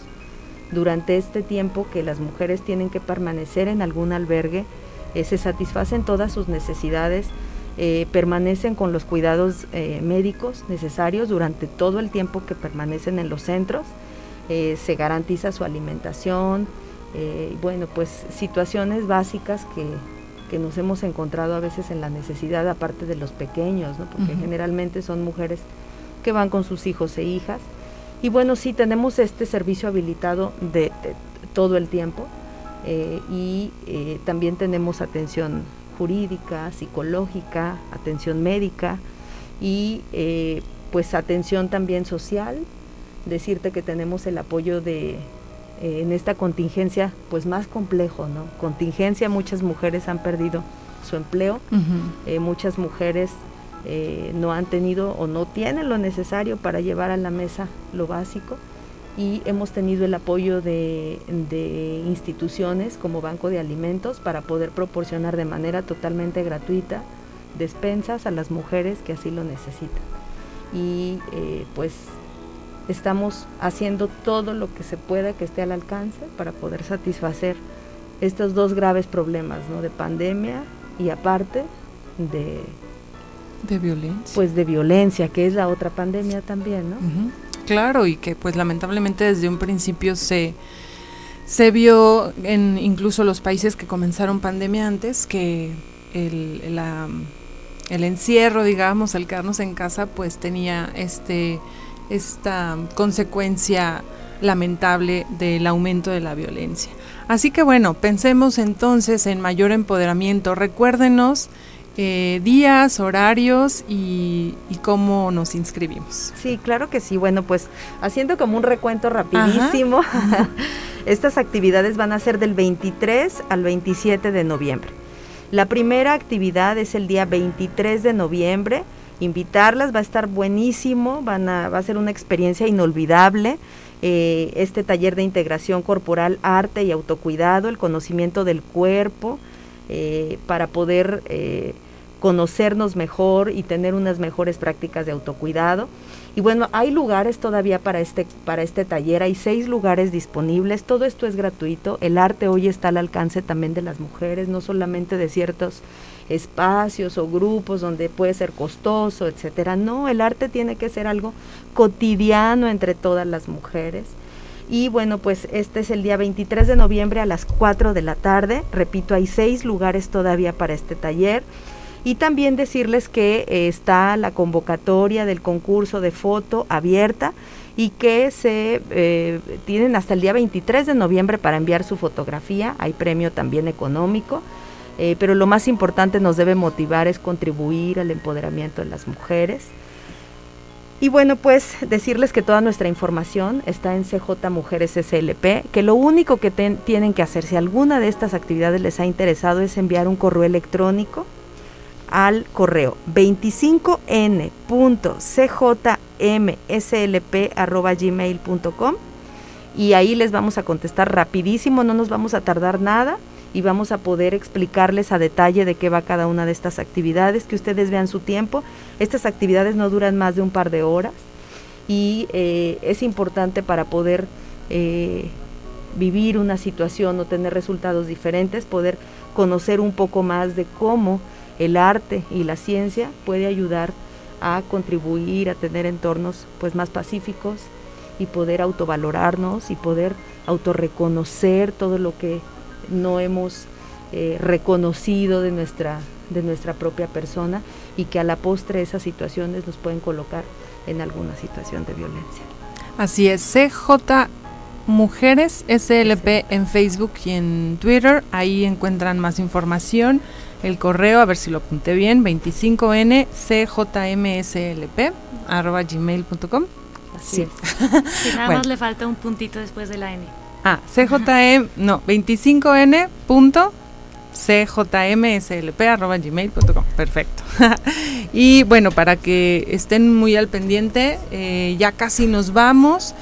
durante este tiempo que las mujeres tienen que permanecer en algún albergue eh, se satisfacen todas sus necesidades, eh, permanecen con los cuidados eh, médicos necesarios durante todo el tiempo que permanecen en los centros, se garantiza su alimentación, bueno, pues situaciones básicas que, que, nos hemos encontrado a veces en la necesidad, aparte de los pequeños, ¿no? porque generalmente son mujeres que van con sus hijos e hijas. Y bueno, sí, tenemos este servicio habilitado de todo el tiempo. Eh, y eh, también tenemos atención jurídica, psicológica, atención médica y eh, pues atención también social. Decirte que tenemos el apoyo de en esta contingencia pues más complejo, ¿no? Contingencia, muchas mujeres han perdido su empleo, muchas mujeres no han tenido o no tienen lo necesario para llevar a la mesa lo básico y hemos tenido el apoyo de, instituciones como Banco de Alimentos para poder proporcionar de manera totalmente gratuita despensas a las mujeres que así lo necesitan. Y eh, pues estamos haciendo todo lo que se pueda que esté al alcance para poder satisfacer estos dos graves problemas, ¿no? De pandemia y aparte de... De violencia. Pues de violencia, que es la otra pandemia también, ¿no? Claro, y que pues lamentablemente desde un principio se, se vio en incluso los países que comenzaron pandemia antes que el, el encierro, digamos, el quedarnos en casa, pues tenía este esta consecuencia lamentable del aumento de la violencia. Así que bueno, pensemos entonces en mayor empoderamiento. Recuérdenos eh, días, horarios y, cómo nos inscribimos. Sí, claro que sí. Bueno, pues haciendo como un recuento rapidísimo, [laughs] estas actividades van a ser del 23 al 27 de noviembre. La primera actividad es el día 23 de noviembre. Invitarlas, va a estar buenísimo, van a, va a ser una experiencia inolvidable. Eh, este taller de integración corporal, arte y autocuidado, el conocimiento del cuerpo, eh, para poder conocernos mejor y tener unas mejores prácticas de autocuidado. Y bueno, hay lugares todavía para este, para este taller, hay seis lugares disponibles, todo esto es gratuito, el arte hoy está al alcance también de las mujeres, no solamente de ciertos espacios o grupos donde puede ser costoso, etcétera. No, el arte tiene que ser algo cotidiano entre todas las mujeres. Y bueno, pues este es el día 23 de noviembre a las 4 de la tarde. Repito, hay seis lugares todavía para este taller. Y también decirles que eh, está la convocatoria del concurso de foto abierta y que se eh, tienen hasta el día 23 de noviembre para enviar su fotografía. Hay premio también económico. Eh, pero lo más importante nos debe motivar es contribuir al empoderamiento de las mujeres. Y bueno, pues decirles que toda nuestra información está en CJ Mujeres SLP, que lo único que tienen que hacer si alguna de estas actividades les ha interesado es enviar un correo electrónico al correo 25n.cjmslp.gmail.com y ahí les vamos a contestar rapidísimo, no nos vamos a tardar nada y vamos a poder explicarles a detalle de qué va cada una de estas actividades, que ustedes vean su tiempo. Estas actividades no duran más de un par de horas y eh, es importante para poder eh, vivir una situación o tener resultados diferentes, poder conocer un poco más de cómo el arte y la ciencia puede ayudar a contribuir a tener entornos pues más pacíficos y poder autovalorarnos y poder autorreconocer todo lo que no hemos eh, reconocido de nuestra, de nuestra propia persona y que a la postre esas situaciones nos pueden colocar en alguna situación de violencia. Así es, CJ Mujeres SLP en Facebook y en Twitter, ahí encuentran más información. El correo, a ver si lo apunté bien, 25n cjmslp arroba gmail.com. Así es. [laughs] nada más le falta un puntito después de la N. Ah, CJM, no, 25n.cjmslp.gmail.com. Perfecto. [laughs] y bueno, para que estén muy al pendiente, eh, ya casi nos vamos.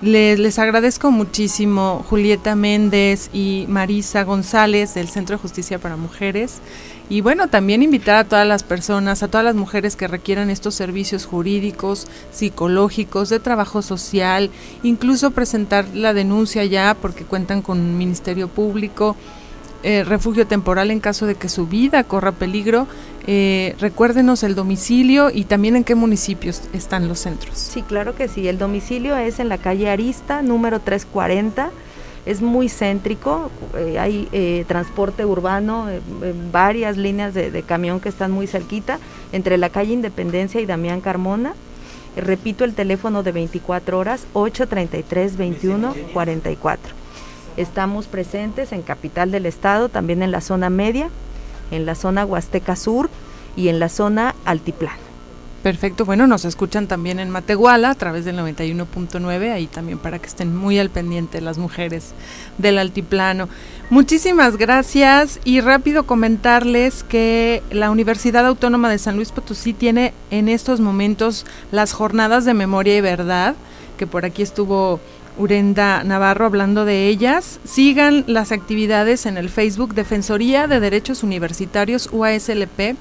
Les, les, agradezco muchísimo Julieta Méndez y Marisa González del Centro de Justicia para Mujeres. Y bueno, también invitar a todas las personas, a todas las mujeres que requieran estos servicios jurídicos, psicológicos, de trabajo social, incluso presentar la denuncia ya porque cuentan con un ministerio público, eh, refugio temporal en caso de que su vida corra peligro. Eh, recuérdenos el domicilio y también en qué municipios están los centros. Sí, claro que sí. El domicilio es en la calle Arista, número 340 es muy céntrico, eh, hay transporte urbano, varias líneas de, camión que están muy cerquita, entre la calle Independencia y Damián Carmona. repito el teléfono de 24 horas, 833-2144. Estamos presentes en Capital del Estado, también en la zona media, en la zona Huasteca Sur y en la zona Altiplano. Perfecto, bueno, nos escuchan también en Matehuala a través del 91.9, ahí también para que estén muy al pendiente las mujeres del altiplano. Muchísimas gracias y rápido comentarles que la Universidad Autónoma de San Luis Potosí tiene en estos momentos las jornadas de memoria y verdad, que por aquí estuvo Urenda Navarro hablando de ellas. Sigan las actividades en el Facebook Defensoría de Derechos Universitarios UASLP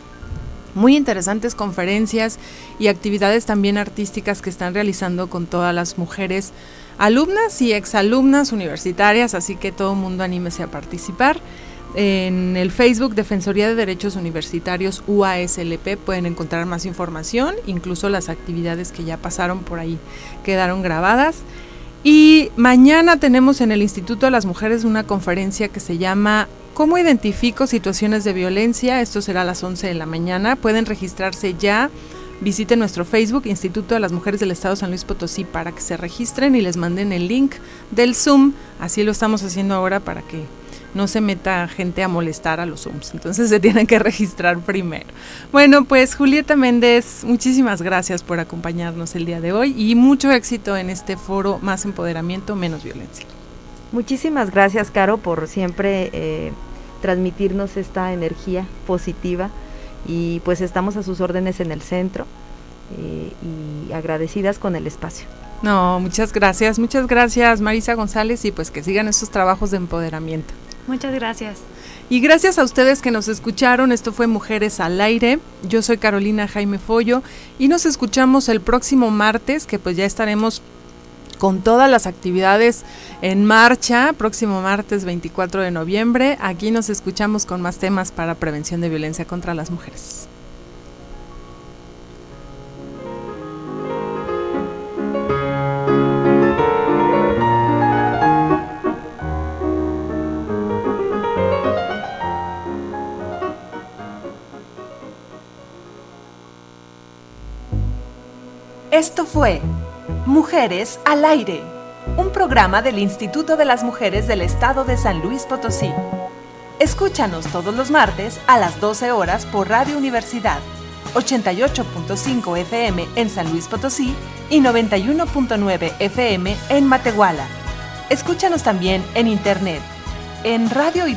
muy interesantes conferencias y actividades también artísticas que están realizando con todas las mujeres alumnas y exalumnas universitarias, así que todo el mundo anímese a participar. En el Facebook Defensoría de Derechos Universitarios UASLP pueden encontrar más información, incluso las actividades que ya pasaron por ahí quedaron grabadas. Y mañana tenemos en el Instituto de las Mujeres una conferencia que se llama ¿Cómo identifico situaciones de violencia? Esto será a las 11 de la mañana. Pueden registrarse ya. Visiten nuestro Facebook, Instituto de las Mujeres del Estado San Luis Potosí, para que se registren y les manden el link del Zoom. Así lo estamos haciendo ahora para que no se meta gente a molestar a los Zooms. Entonces se tienen que [laughs] registrar primero. Bueno, pues Julieta Méndez, muchísimas gracias por acompañarnos el día de hoy y mucho éxito en este foro Más Empoderamiento, Menos Violencia. Muchísimas gracias, Caro, por siempre eh, transmitirnos esta energía positiva y pues estamos a sus órdenes en el centro eh, y agradecidas con el espacio. No, muchas gracias, muchas gracias Marisa González y pues que sigan esos trabajos de empoderamiento. Muchas gracias. Y gracias a ustedes que nos escucharon, esto fue Mujeres al Aire. Yo soy Carolina Jaime Follo y nos escuchamos el próximo martes, que pues ya estaremos con todas las actividades en marcha, próximo martes 24 de noviembre. Aquí nos escuchamos con más temas para prevención de violencia contra las mujeres. Esto fue Mujeres al Aire, un programa del Instituto de las Mujeres del Estado de San Luis Potosí. Escúchanos todos los martes a las 12 horas por Radio Universidad, 88.5 FM en San Luis Potosí y 91.9 FM en Matehuala. Escúchanos también en internet en radio y.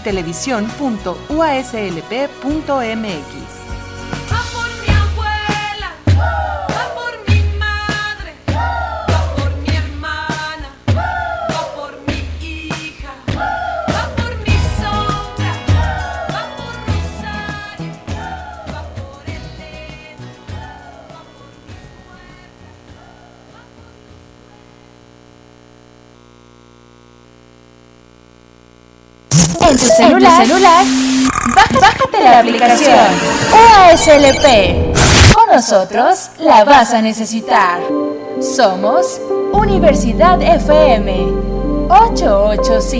Tu celular, bájate la aplicación UASLP. Con nosotros la vas a necesitar. Somos Universidad FM 885.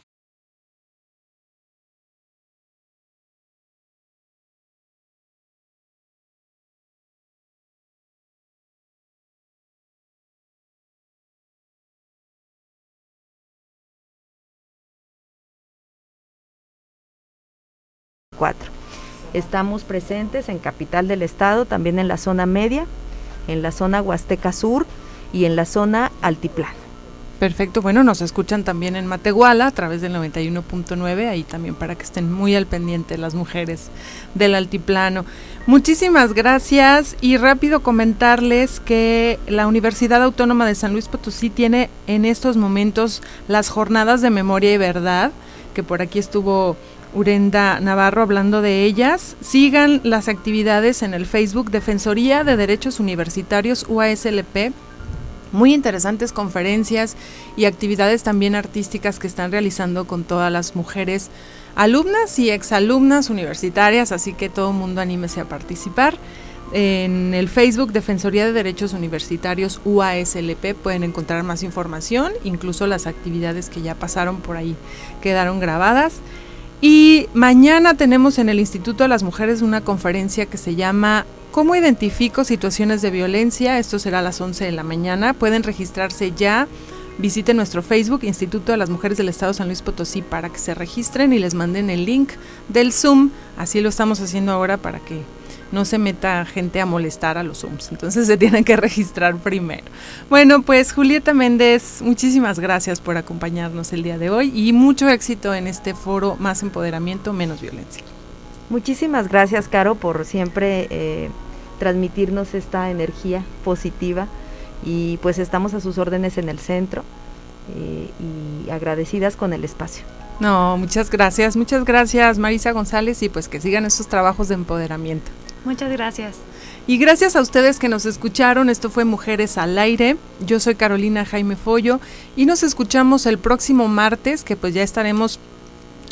Estamos presentes en Capital del Estado, también en la zona media, en la zona Huasteca Sur y en la zona Altiplano. Perfecto, bueno, nos escuchan también en Matehuala a través del 91.9, ahí también para que estén muy al pendiente las mujeres del altiplano. Muchísimas gracias y rápido comentarles que la Universidad Autónoma de San Luis Potosí tiene en estos momentos las jornadas de memoria y verdad, que por aquí estuvo Urenda Navarro hablando de ellas. Sigan las actividades en el Facebook Defensoría de Derechos Universitarios UASLP. Muy interesantes conferencias y actividades también artísticas que están realizando con todas las mujeres alumnas y exalumnas universitarias, así que todo el mundo anímese a participar. En el Facebook Defensoría de Derechos Universitarios UASLP pueden encontrar más información, incluso las actividades que ya pasaron por ahí quedaron grabadas. Y mañana tenemos en el Instituto de las Mujeres una conferencia que se llama ¿Cómo identifico situaciones de violencia? Esto será a las 11 de la mañana. Pueden registrarse ya. Visiten nuestro Facebook, Instituto de las Mujeres del Estado San Luis Potosí, para que se registren y les manden el link del Zoom. Así lo estamos haciendo ahora para que no se meta gente a molestar a los Zooms. Entonces se tienen que registrar primero. Bueno, pues Julieta Méndez, muchísimas gracias por acompañarnos el día de hoy y mucho éxito en este foro Más Empoderamiento, Menos Violencia. Muchísimas gracias, Caro, por siempre eh, transmitirnos esta energía positiva y pues estamos a sus órdenes en el centro eh, y agradecidas con el espacio. No, muchas gracias, muchas gracias Marisa González y pues que sigan esos trabajos de empoderamiento. Muchas gracias. Y gracias a ustedes que nos escucharon, esto fue Mujeres al Aire, yo soy Carolina Jaime Follo y nos escuchamos el próximo martes que pues ya estaremos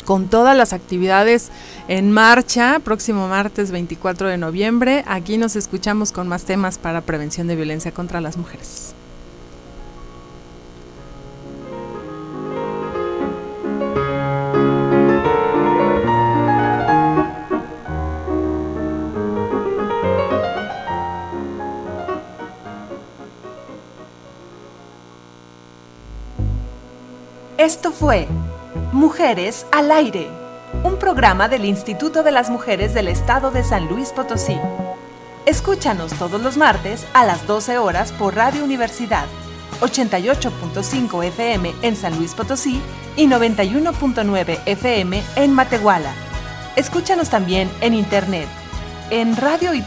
con todas las actividades en marcha, próximo martes 24 de noviembre, aquí nos escuchamos con más temas para prevención de violencia contra las mujeres. Esto fue Mujeres al Aire, un programa del Instituto de las Mujeres del Estado de San Luis Potosí. Escúchanos todos los martes a las 12 horas por Radio Universidad, 88.5 FM en San Luis Potosí y 91.9 FM en Matehuala. Escúchanos también en internet en radio y.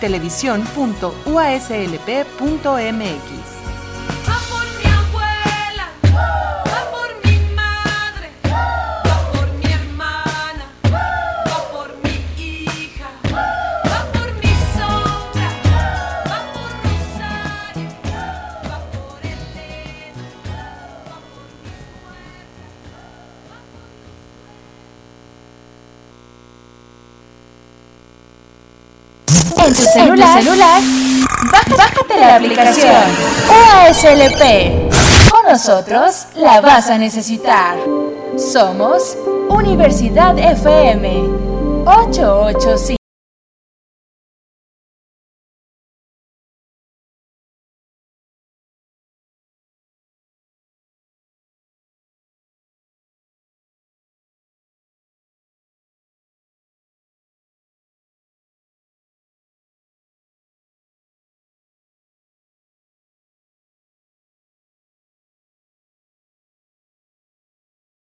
En tu celular, bájate la aplicación UASLP. Con nosotros la vas a necesitar. Somos Universidad FM 885.